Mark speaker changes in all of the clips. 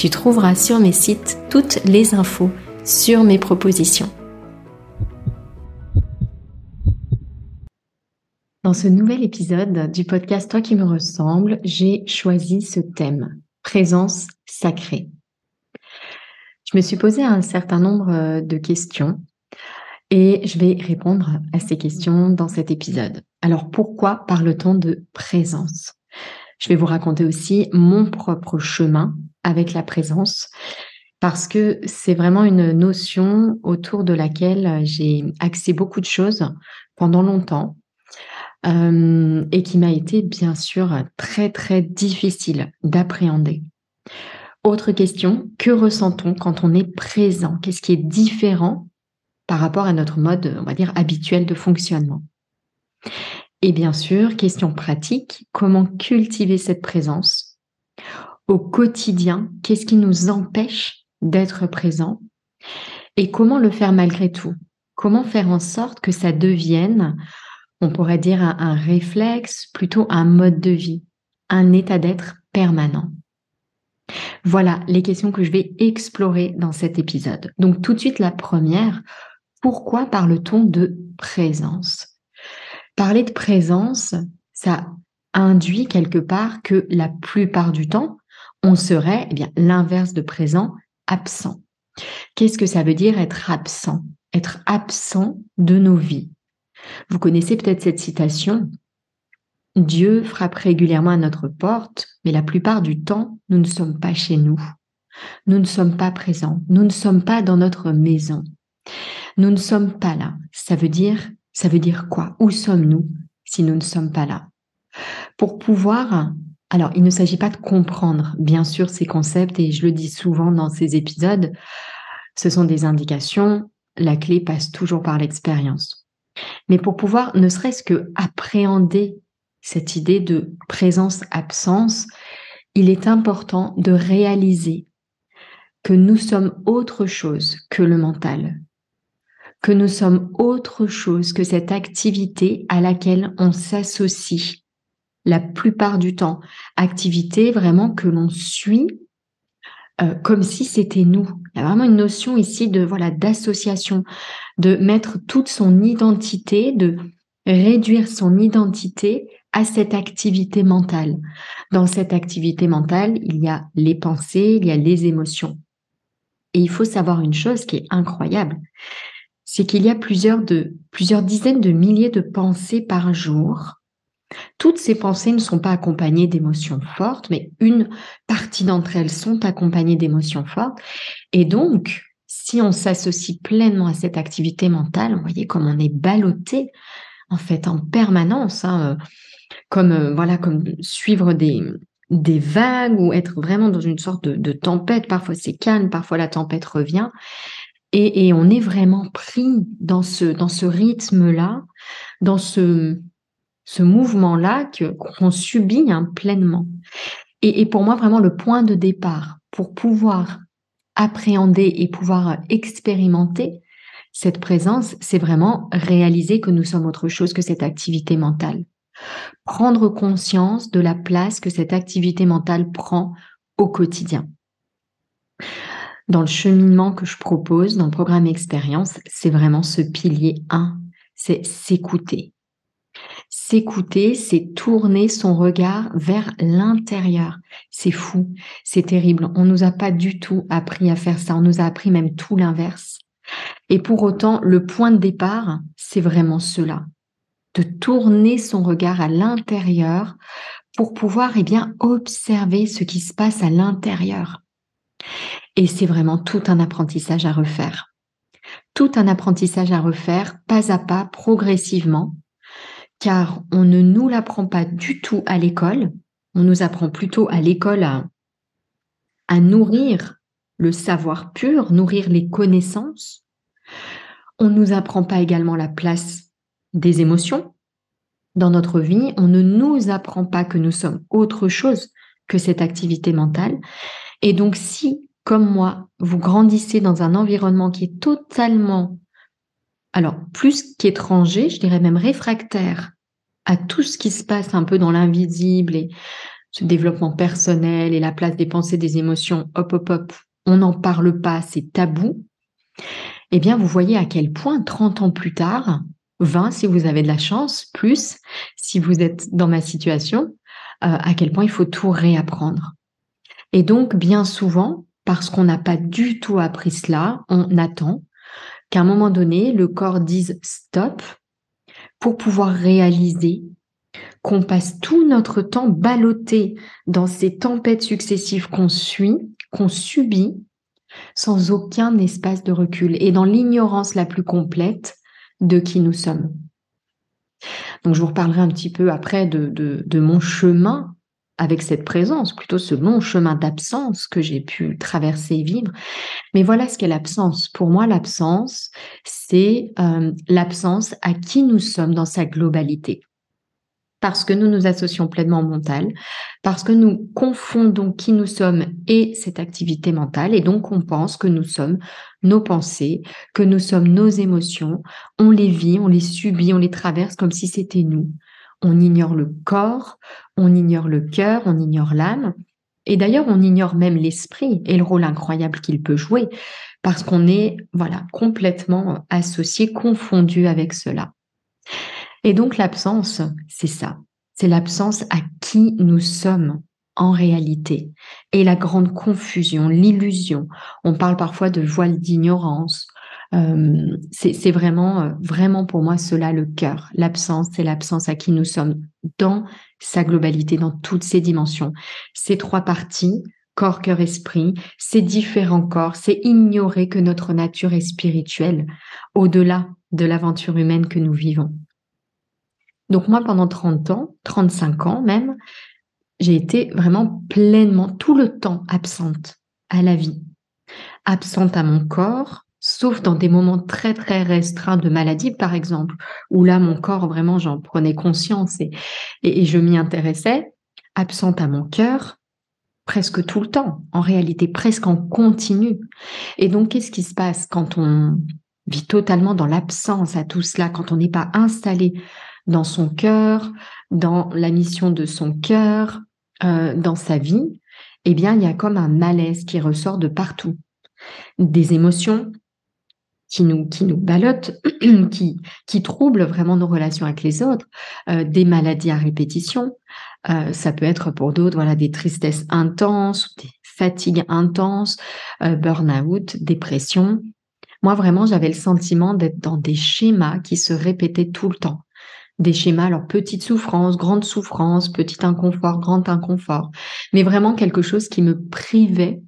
Speaker 1: tu trouveras sur mes sites toutes les infos sur mes propositions. Dans ce nouvel épisode du podcast Toi qui me ressemble, j'ai choisi ce thème, présence sacrée. Je me suis posé un certain nombre de questions et je vais répondre à ces questions dans cet épisode. Alors pourquoi parle-t-on de présence? Je vais vous raconter aussi mon propre chemin avec la présence parce que c'est vraiment une notion autour de laquelle j'ai axé beaucoup de choses pendant longtemps euh, et qui m'a été bien sûr très très difficile d'appréhender. Autre question, que ressent-on quand on est présent? Qu'est-ce qui est différent par rapport à notre mode, on va dire, habituel de fonctionnement? Et bien sûr, question pratique, comment cultiver cette présence? Au quotidien, qu'est-ce qui nous empêche d'être présent et comment le faire malgré tout? Comment faire en sorte que ça devienne, on pourrait dire, un, réflexe, plutôt un mode de vie, un état d'être permanent? Voilà les questions que je vais explorer dans cet épisode. Donc tout de suite, la première, pourquoi parle-t-on de présence? Parler de présence, ça induit quelque part que la plupart du temps, on serait eh bien l'inverse de présent, absent. Qu'est-ce que ça veut dire être absent? Être absent de nos vies. Vous connaissez peut-être cette citation Dieu frappe régulièrement à notre porte, mais la plupart du temps, nous ne sommes pas chez nous. Nous ne sommes pas présents. Nous ne sommes pas dans notre maison. Nous ne sommes pas là. Ça veut dire, ça veut dire quoi? Où sommes-nous si nous ne sommes pas là? Pour pouvoir alors, il ne s'agit pas de comprendre, bien sûr, ces concepts, et je le dis souvent dans ces épisodes, ce sont des indications, la clé passe toujours par l'expérience. Mais pour pouvoir ne serait-ce que appréhender cette idée de présence-absence, il est important de réaliser que nous sommes autre chose que le mental, que nous sommes autre chose que cette activité à laquelle on s'associe la plupart du temps. Activité vraiment que l'on suit euh, comme si c'était nous. Il y a vraiment une notion ici de voilà d'association, de mettre toute son identité, de réduire son identité à cette activité mentale. Dans cette activité mentale, il y a les pensées, il y a les émotions. Et il faut savoir une chose qui est incroyable, c'est qu'il y a plusieurs de plusieurs dizaines de milliers de pensées par jour toutes ces pensées ne sont pas accompagnées d'émotions fortes, mais une partie d'entre elles sont accompagnées d'émotions fortes. Et donc, si on s'associe pleinement à cette activité mentale, vous voyez comme on est ballotté en fait en permanence, hein, euh, comme euh, voilà, comme suivre des des vagues ou être vraiment dans une sorte de, tempête. Parfois c'est calme, parfois la tempête revient. Et, et, on est vraiment pris dans ce, dans ce rythme-là, dans ce, ce mouvement-là qu'on subit hein, pleinement. Et, et, pour moi, vraiment, le point de départ pour pouvoir appréhender et pouvoir expérimenter cette présence, c'est vraiment réaliser que nous sommes autre chose que cette activité mentale. Prendre conscience de la place que cette activité mentale prend au quotidien. Dans le cheminement que je propose, dans le programme expérience, c'est vraiment ce pilier 1, c'est s'écouter. S'écouter, c'est tourner son regard vers l'intérieur. C'est fou, c'est terrible. On nous a pas du tout appris à faire ça. On nous a appris même tout l'inverse. Et pour autant, le point de départ, c'est vraiment cela. De tourner son regard à l'intérieur pour pouvoir, eh bien, observer ce qui se passe à l'intérieur. Et c'est vraiment tout un apprentissage à refaire. Tout un apprentissage à refaire, pas à pas, progressivement, car on ne nous l'apprend pas du tout à l'école. On nous apprend plutôt à l'école à, nourrir le savoir pur, nourrir les connaissances. On ne nous apprend pas également la place des émotions dans notre vie. On ne nous apprend pas que nous sommes autre chose que cette activité mentale. Et donc, si, comme moi, vous grandissez dans un environnement qui est totalement alors plus qu'étranger, je dirais même réfractaire à tout ce qui se passe un peu dans l'invisible et ce développement personnel et la place des pensées, des émotions, hop, hop, hop, on n'en parle pas, c'est tabou, eh bien, vous voyez à quel point 30 ans plus tard, 20 si vous avez de la chance, plus si vous êtes dans ma situation, euh, à quel point il faut tout réapprendre. Et donc, bien souvent, parce qu'on n'a pas du tout appris cela, on attend qu'à un moment donné, le corps dise stop pour pouvoir réaliser qu'on passe tout notre temps ballotté dans ces tempêtes successives qu'on suit, qu'on subit, sans aucun espace de recul et dans l'ignorance la plus complète de qui nous sommes. Donc je vous reparlerai un petit peu après de, de, de mon chemin avec cette présence, plutôt ce long chemin d'absence que j'ai pu traverser et vivre. Mais voilà ce qu'est l'absence. Pour moi, l'absence, c'est euh, l'absence à qui nous sommes dans sa globalité. Parce que nous nous associons pleinement au mental, parce que nous confondons qui nous sommes et cette activité mentale, et donc on pense que nous sommes nos pensées, que nous sommes nos émotions, on les vit, on les subit, on les traverse comme si c'était nous on ignore le corps, on ignore le cœur, on ignore l'âme. Et d'ailleurs, on ignore même l'esprit et le rôle incroyable qu'il peut jouer parce qu'on est voilà complètement associé, confondu avec cela. Et donc l'absence, c'est ça. C'est l'absence à qui nous sommes en réalité. Et la grande confusion, l'illusion. On parle parfois de voile d'ignorance, euh, c'est vraiment, euh, vraiment pour moi cela le cœur. L'absence, c'est l'absence à qui nous sommes dans sa globalité, dans toutes ses dimensions. Ces trois parties, corps, cœur, esprit, ces différents corps, c'est ignorer que notre nature est spirituelle, au-delà de l'aventure humaine que nous vivons. Donc moi, pendant 30 ans, 35 ans même, j'ai été vraiment pleinement tout le temps absente à la vie, absente à mon corps, sauf dans des moments très très restreints de maladie, par exemple, où là, mon corps, vraiment, j'en prenais conscience et, je m'y intéressais, absente à mon cœur, presque tout le temps, en réalité, presque en continu. Et donc, qu'est-ce qui se passe quand on vit totalement dans l'absence à tout cela, quand on n'est pas installé dans son cœur, dans la mission de son cœur, euh, dans sa vie, eh bien, il y a comme un malaise qui ressort de partout. Des émotions, qui nous, qui nous ballottent, qui, qui troublent vraiment nos relations avec les autres, euh, des maladies à répétition. Euh, ça peut être pour d'autres voilà, des tristesses intenses, des fatigues intenses, euh, burn-out, dépression. Moi, vraiment, j'avais le sentiment d'être dans des schémas qui se répétaient tout le temps. Des schémas, alors petite souffrance, grande souffrance, petit inconfort, grand inconfort, mais vraiment quelque chose qui me privait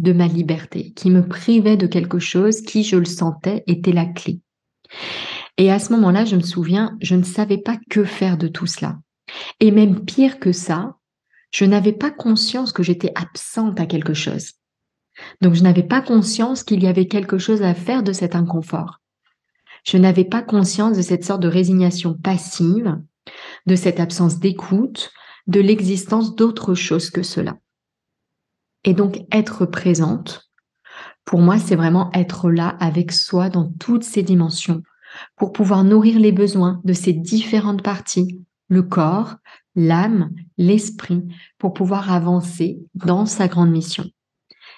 Speaker 1: de ma liberté, qui me privait de quelque chose qui, je le sentais, était la clé. Et à ce moment-là, je me souviens, je ne savais pas que faire de tout cela. Et même pire que ça, je n'avais pas conscience que j'étais absente à quelque chose. Donc je n'avais pas conscience qu'il y avait quelque chose à faire de cet inconfort. Je n'avais pas conscience de cette sorte de résignation passive, de cette absence d'écoute, de l'existence d'autre chose que cela. Et donc être présente Pour moi, c'est vraiment être là avec soi dans toutes ses dimensions pour pouvoir nourrir les besoins de ces différentes parties, le corps, l'âme, l'esprit, pour pouvoir avancer dans sa grande mission.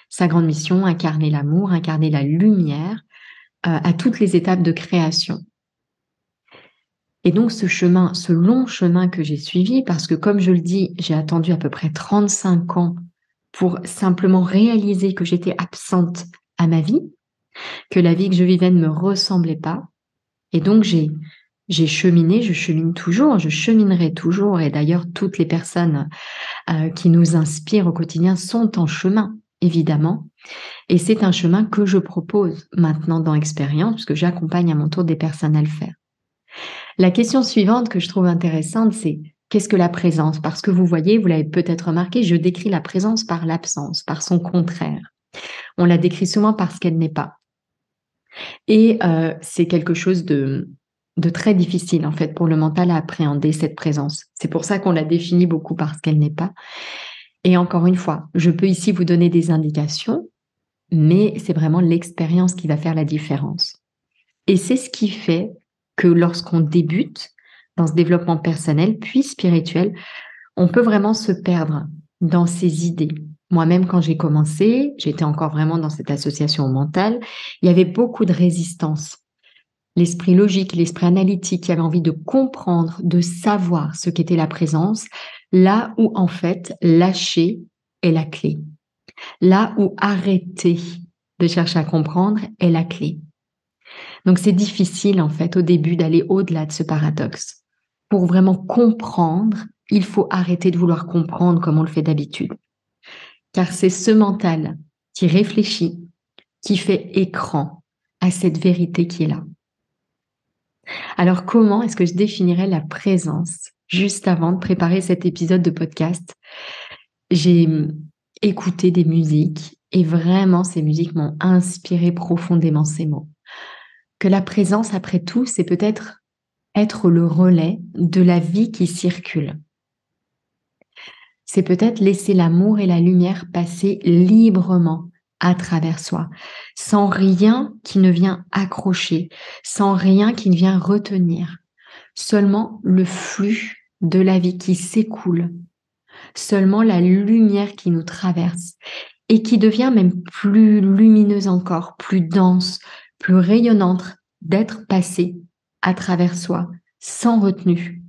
Speaker 1: Sa grande mission, incarner l'amour, incarner la lumière euh, à toutes les étapes de création. Et donc ce chemin, ce long chemin que j'ai suivi, parce que comme je le dis, j'ai attendu à peu près 35 ans pour simplement réaliser que j'étais absente à ma vie, que la vie que je vivais ne me ressemblait pas. Et donc j'ai j'ai cheminé, je chemine toujours, je cheminerai toujours. Et d'ailleurs, toutes les personnes euh, qui nous inspirent au quotidien sont en chemin, évidemment. Et c'est un chemin que je propose maintenant dans Expérience, puisque j'accompagne à mon tour des personnes à le faire. La question suivante que je trouve intéressante, c'est qu'est-ce que la présence? Parce que vous voyez, vous l'avez peut-être remarqué, je décris la présence par l'absence, par son contraire. On la décrit souvent parce qu'elle n'est pas. Et euh, c'est quelque chose de, de très difficile en fait pour le mental à appréhender cette présence. C'est pour ça qu'on la définit beaucoup parce qu'elle n'est pas. Et encore une fois, je peux ici vous donner des indications, mais c'est vraiment l'expérience qui va faire la différence. Et c'est ce qui fait que lorsqu'on débute dans ce développement personnel puis spirituel, on peut vraiment se perdre dans ses idées, moi-même, quand j'ai commencé, j'étais encore vraiment dans cette association mentale, il y avait beaucoup de résistance. L'esprit logique, l'esprit analytique qui avait envie de comprendre, de savoir ce qu'était la présence, là où en fait lâcher est la clé. Là où arrêter de chercher à comprendre est la clé. Donc c'est difficile en fait au début d'aller au-delà de ce paradoxe. Pour vraiment comprendre, il faut arrêter de vouloir comprendre comme on le fait d'habitude car c'est ce mental qui réfléchit, qui fait écran à cette vérité qui est là. Alors comment est-ce que je définirais la présence Juste avant de préparer cet épisode de podcast, j'ai écouté des musiques et vraiment ces musiques m'ont inspiré profondément ces mots. Que la présence, après tout, c'est peut-être être le relais de la vie qui circule. C'est peut-être laisser l'amour et la lumière passer librement à travers soi, sans rien qui ne vient accrocher, sans rien qui ne vient retenir, seulement le flux de la vie qui s'écoule, seulement la lumière qui nous traverse et qui devient même plus lumineuse encore, plus dense, plus rayonnante d'être passée à travers soi, sans retenue,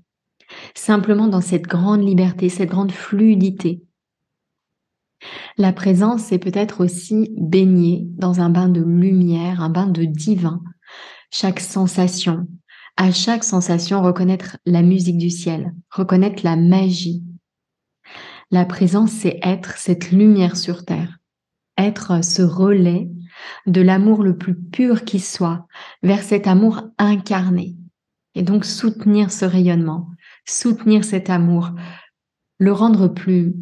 Speaker 1: simplement dans cette grande liberté, cette grande fluidité. La présence, c'est peut-être aussi baigner dans un bain de lumière, un bain de divin. Chaque sensation, à chaque sensation, reconnaître la musique du ciel, reconnaître la magie. La présence, c'est être cette lumière sur terre, être ce relais de l'amour le plus pur qui soit vers cet amour incarné. Et donc soutenir ce rayonnement, soutenir cet amour, le rendre plus,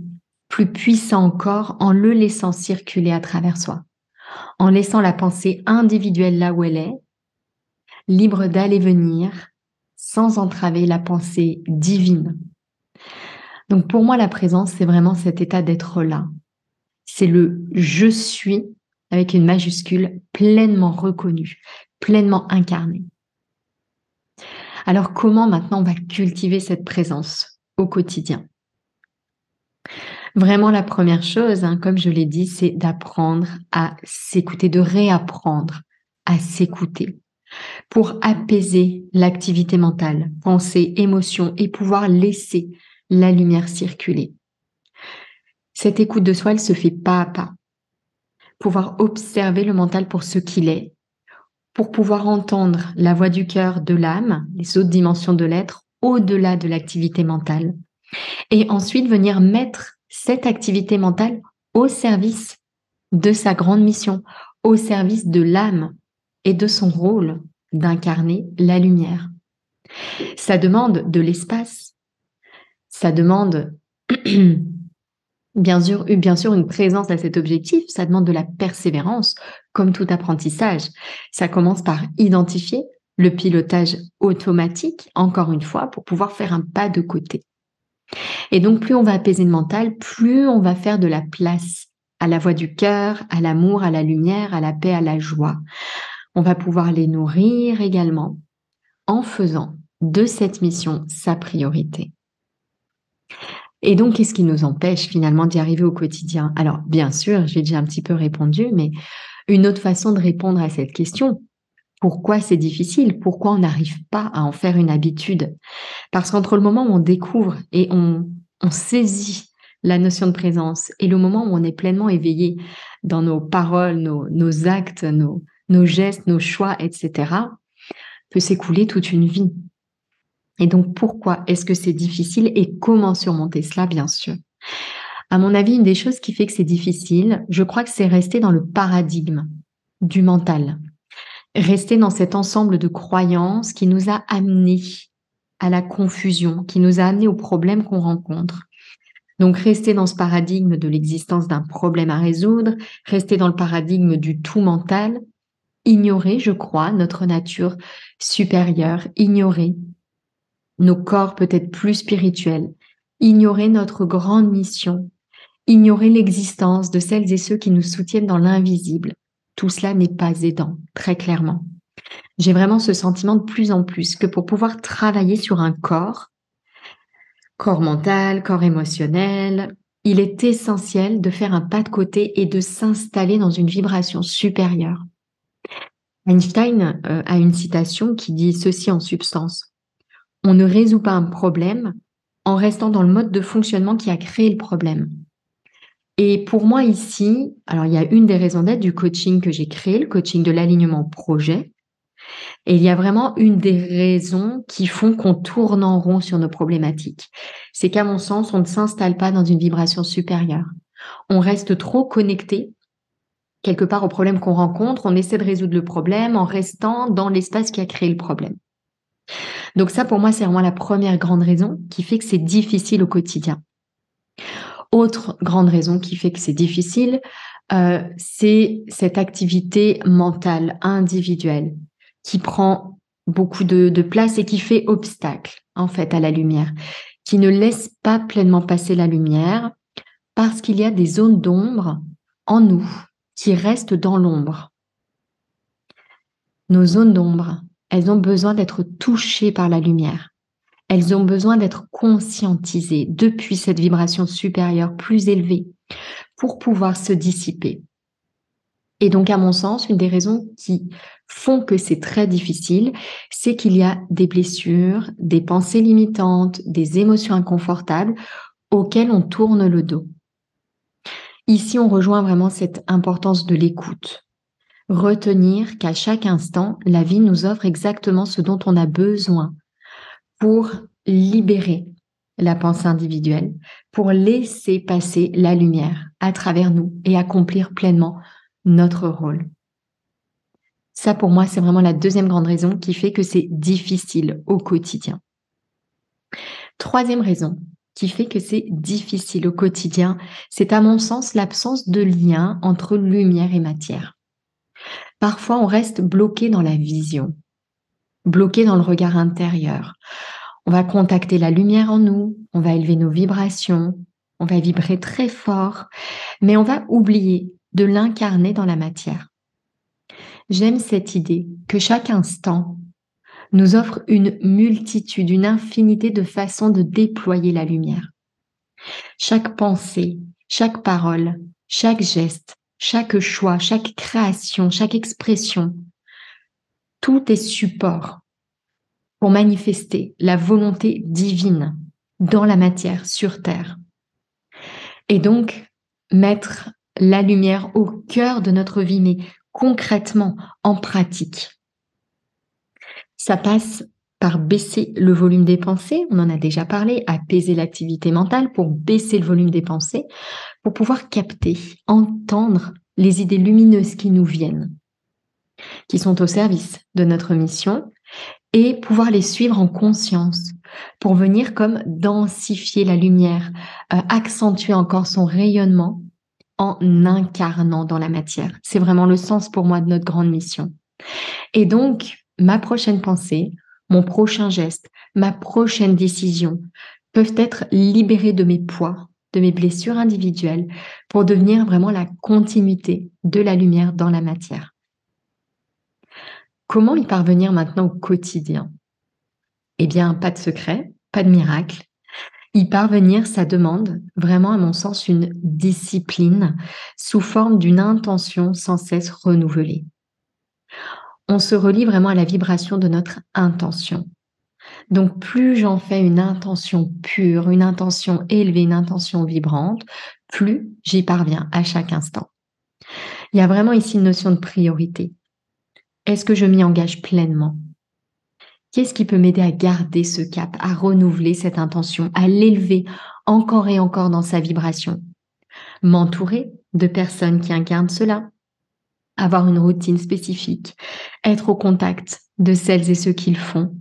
Speaker 1: plus puissant encore en le laissant circuler à travers soi, en laissant la pensée individuelle là où elle est, libre d'aller venir, sans entraver la pensée divine. Donc pour moi, la présence, c'est vraiment cet état d'être là. C'est le je suis avec une majuscule pleinement reconnu, pleinement incarné. Alors comment maintenant on va cultiver cette présence au quotidien? Vraiment la première chose, hein, comme je l'ai dit, c'est d'apprendre à s'écouter, de réapprendre à s'écouter pour apaiser l'activité mentale, pensée, émotion et pouvoir laisser la lumière circuler. Cette écoute de soi, elle se fait pas à pas. Pouvoir observer le mental pour ce qu'il est pour pouvoir entendre la voix du cœur, de l'âme, les autres dimensions de l'être, au-delà de l'activité mentale. Et ensuite venir mettre cette activité mentale au service de sa grande mission, au service de l'âme et de son rôle d'incarner la lumière. Ça demande de l'espace, ça demande Bien sûr, bien sûr, une présence à cet objectif, ça demande de la persévérance, comme tout apprentissage. Ça commence par identifier le pilotage automatique, encore une fois, pour pouvoir faire un pas de côté. Et donc, plus on va apaiser le mental, plus on va faire de la place à la voix du cœur, à l'amour, à la lumière, à la paix, à la joie. On va pouvoir les nourrir également en faisant de cette mission sa priorité. Et donc, qu'est-ce qui nous empêche finalement d'y arriver au quotidien? Alors, bien sûr, j'ai déjà un petit peu répondu, mais une autre façon de répondre à cette question, pourquoi c'est difficile? Pourquoi on n'arrive pas à en faire une habitude? Parce qu'entre le moment où on découvre et on, saisit la notion de présence et le moment où on est pleinement éveillé dans nos paroles, nos, actes, nos gestes, nos choix, etc., peut s'écouler toute une vie. Et donc, pourquoi est-ce que c'est difficile et comment surmonter cela, bien sûr? À mon avis, une des choses qui fait que c'est difficile, je crois que c'est rester dans le paradigme du mental. Rester dans cet ensemble de croyances qui nous a amenés à la confusion, qui nous a amenés aux problèmes qu'on rencontre. Donc, rester dans ce paradigme de l'existence d'un problème à résoudre, rester dans le paradigme du tout mental, ignorer, je crois, notre nature supérieure, ignorer nos corps peut-être plus spirituels, ignorer notre grande mission, ignorer l'existence de celles et ceux qui nous soutiennent dans l'invisible. Tout cela n'est pas aidant, très clairement. J'ai vraiment ce sentiment de plus en plus que pour pouvoir travailler sur un corps, corps mental, corps émotionnel, il est essentiel de faire un pas de côté et de s'installer dans une vibration supérieure. Einstein euh, a une citation qui dit ceci en substance on ne résout pas un problème en restant dans le mode de fonctionnement qui a créé le problème. Et pour moi ici, alors il y a une des raisons d'être du coaching que j'ai créé, le coaching de l'alignement projet. Et il y a vraiment une des raisons qui font qu'on tourne en rond sur nos problématiques. C'est qu'à mon sens, on ne s'installe pas dans une vibration supérieure. On reste trop connecté quelque part au problème qu'on rencontre. On essaie de résoudre le problème en restant dans l'espace qui a créé le problème. Donc ça, pour moi, c'est vraiment la première grande raison qui fait que c'est difficile au quotidien. Autre grande raison qui fait que c'est difficile, euh, c'est cette activité mentale individuelle qui prend beaucoup de, de, place et qui fait obstacle en fait à la lumière, qui ne laisse pas pleinement passer la lumière parce qu'il y a des zones d'ombre en nous qui restent dans l'ombre. Nos zones d'ombre, elles ont besoin d'être touchées par la lumière. Elles ont besoin d'être conscientisées depuis cette vibration supérieure plus élevée pour pouvoir se dissiper. Et donc, à mon sens, une des raisons qui font que c'est très difficile, c'est qu'il y a des blessures, des pensées limitantes, des émotions inconfortables auxquelles on tourne le dos. Ici, on rejoint vraiment cette importance de l'écoute retenir qu'à chaque instant, la vie nous offre exactement ce dont on a besoin pour libérer la pensée individuelle, pour laisser passer la lumière à travers nous et accomplir pleinement notre rôle. Ça, pour moi, c'est vraiment la deuxième grande raison qui fait que c'est difficile au quotidien. Troisième raison qui fait que c'est difficile au quotidien, c'est à mon sens l'absence de lien entre lumière et matière. Parfois, on reste bloqué dans la vision, bloqué dans le regard intérieur. On va contacter la lumière en nous, on va élever nos vibrations, on va vibrer très fort, mais on va oublier de l'incarner dans la matière. J'aime cette idée que chaque instant nous offre une multitude, une infinité de façons de déployer la lumière. Chaque pensée, chaque parole, chaque geste, chaque choix, chaque création, chaque expression, tout est support pour manifester la volonté divine dans la matière, sur Terre. Et donc, mettre la lumière au cœur de notre vie, mais concrètement, en pratique. Ça passe par baisser le volume des pensées, on en a déjà parlé, apaiser l'activité mentale pour baisser le volume des pensées, pour pouvoir capter, entendre les idées lumineuses qui nous viennent, qui sont au service de notre mission, et pouvoir les suivre en conscience pour venir comme densifier la lumière, euh, accentuer encore son rayonnement en incarnant dans la matière. C'est vraiment le sens pour moi de notre grande mission. Et donc, ma prochaine pensée, mon prochain geste, ma prochaine décision peuvent être libérés de mes poids, de mes blessures individuelles pour devenir vraiment la continuité de la lumière dans la matière. Comment y parvenir maintenant au quotidien? Eh bien, pas de secret, pas de miracle. Y parvenir, ça demande vraiment, à mon sens, une discipline sous forme d'une intention sans cesse renouvelée. On se relie vraiment à la vibration de notre intention. Donc plus j'en fais une intention pure, une intention élevée, une intention vibrante, plus j'y parviens à chaque instant. Il y a vraiment ici une notion de priorité. Est-ce que je m'y engage pleinement? Qu'est-ce qui peut m'aider à garder ce cap, à renouveler cette intention, à l'élever encore et encore dans sa vibration? M'entourer de personnes qui incarnent cela, avoir une routine spécifique, être au contact de celles et ceux qui le font,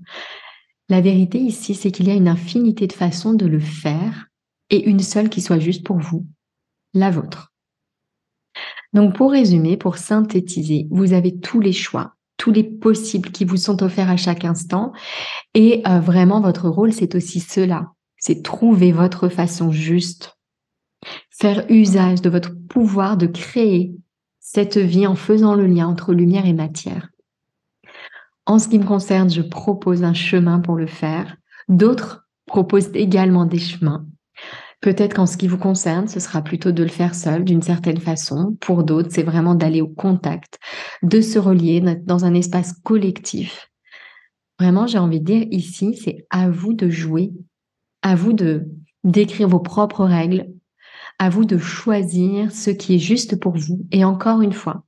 Speaker 1: la vérité ici, c'est qu'il y a une infinité de façons de le faire et une seule qui soit juste pour vous, la vôtre. Donc pour résumer, pour synthétiser, vous avez tous les choix, tous les possibles qui vous sont offerts à chaque instant et euh, vraiment votre rôle, c'est aussi cela, c'est trouver votre façon juste, faire usage de votre pouvoir de créer cette vie en faisant le lien entre lumière et matière. En ce qui me concerne, je propose un chemin pour le faire. D'autres proposent également des chemins. Peut-être qu'en ce qui vous concerne, ce sera plutôt de le faire seul d'une certaine façon. Pour d'autres, c'est vraiment d'aller au contact, de se relier dans un espace collectif. Vraiment, j'ai envie de dire ici, c'est à vous de jouer, à vous de d'écrire vos propres règles, à vous de choisir ce qui est juste pour vous. Et encore une fois,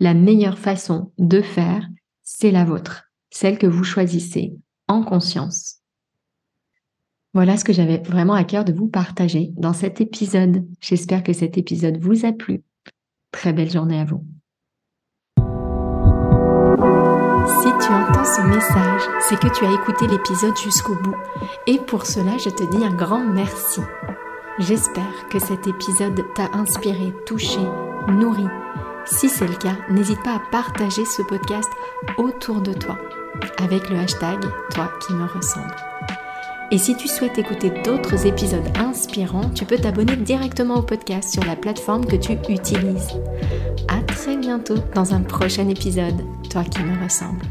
Speaker 1: la meilleure façon de faire, c'est la vôtre, celle que vous choisissez en conscience. Voilà ce que j'avais vraiment à cœur de vous partager dans cet épisode. J'espère que cet épisode vous a plu. Très belle journée à vous. Si tu entends ce message, c'est que tu as écouté l'épisode jusqu'au bout. Et pour cela, je te dis un grand merci. J'espère que cet épisode t'a inspiré, touché, nourri si c'est le cas, n'hésite pas à partager ce podcast autour de toi avec le hashtag Toi qui me ressemble. Et si tu souhaites écouter d'autres épisodes inspirants, tu peux t'abonner directement au podcast sur la plateforme que tu utilises. À très bientôt dans un prochain épisode, Toi qui me ressemble.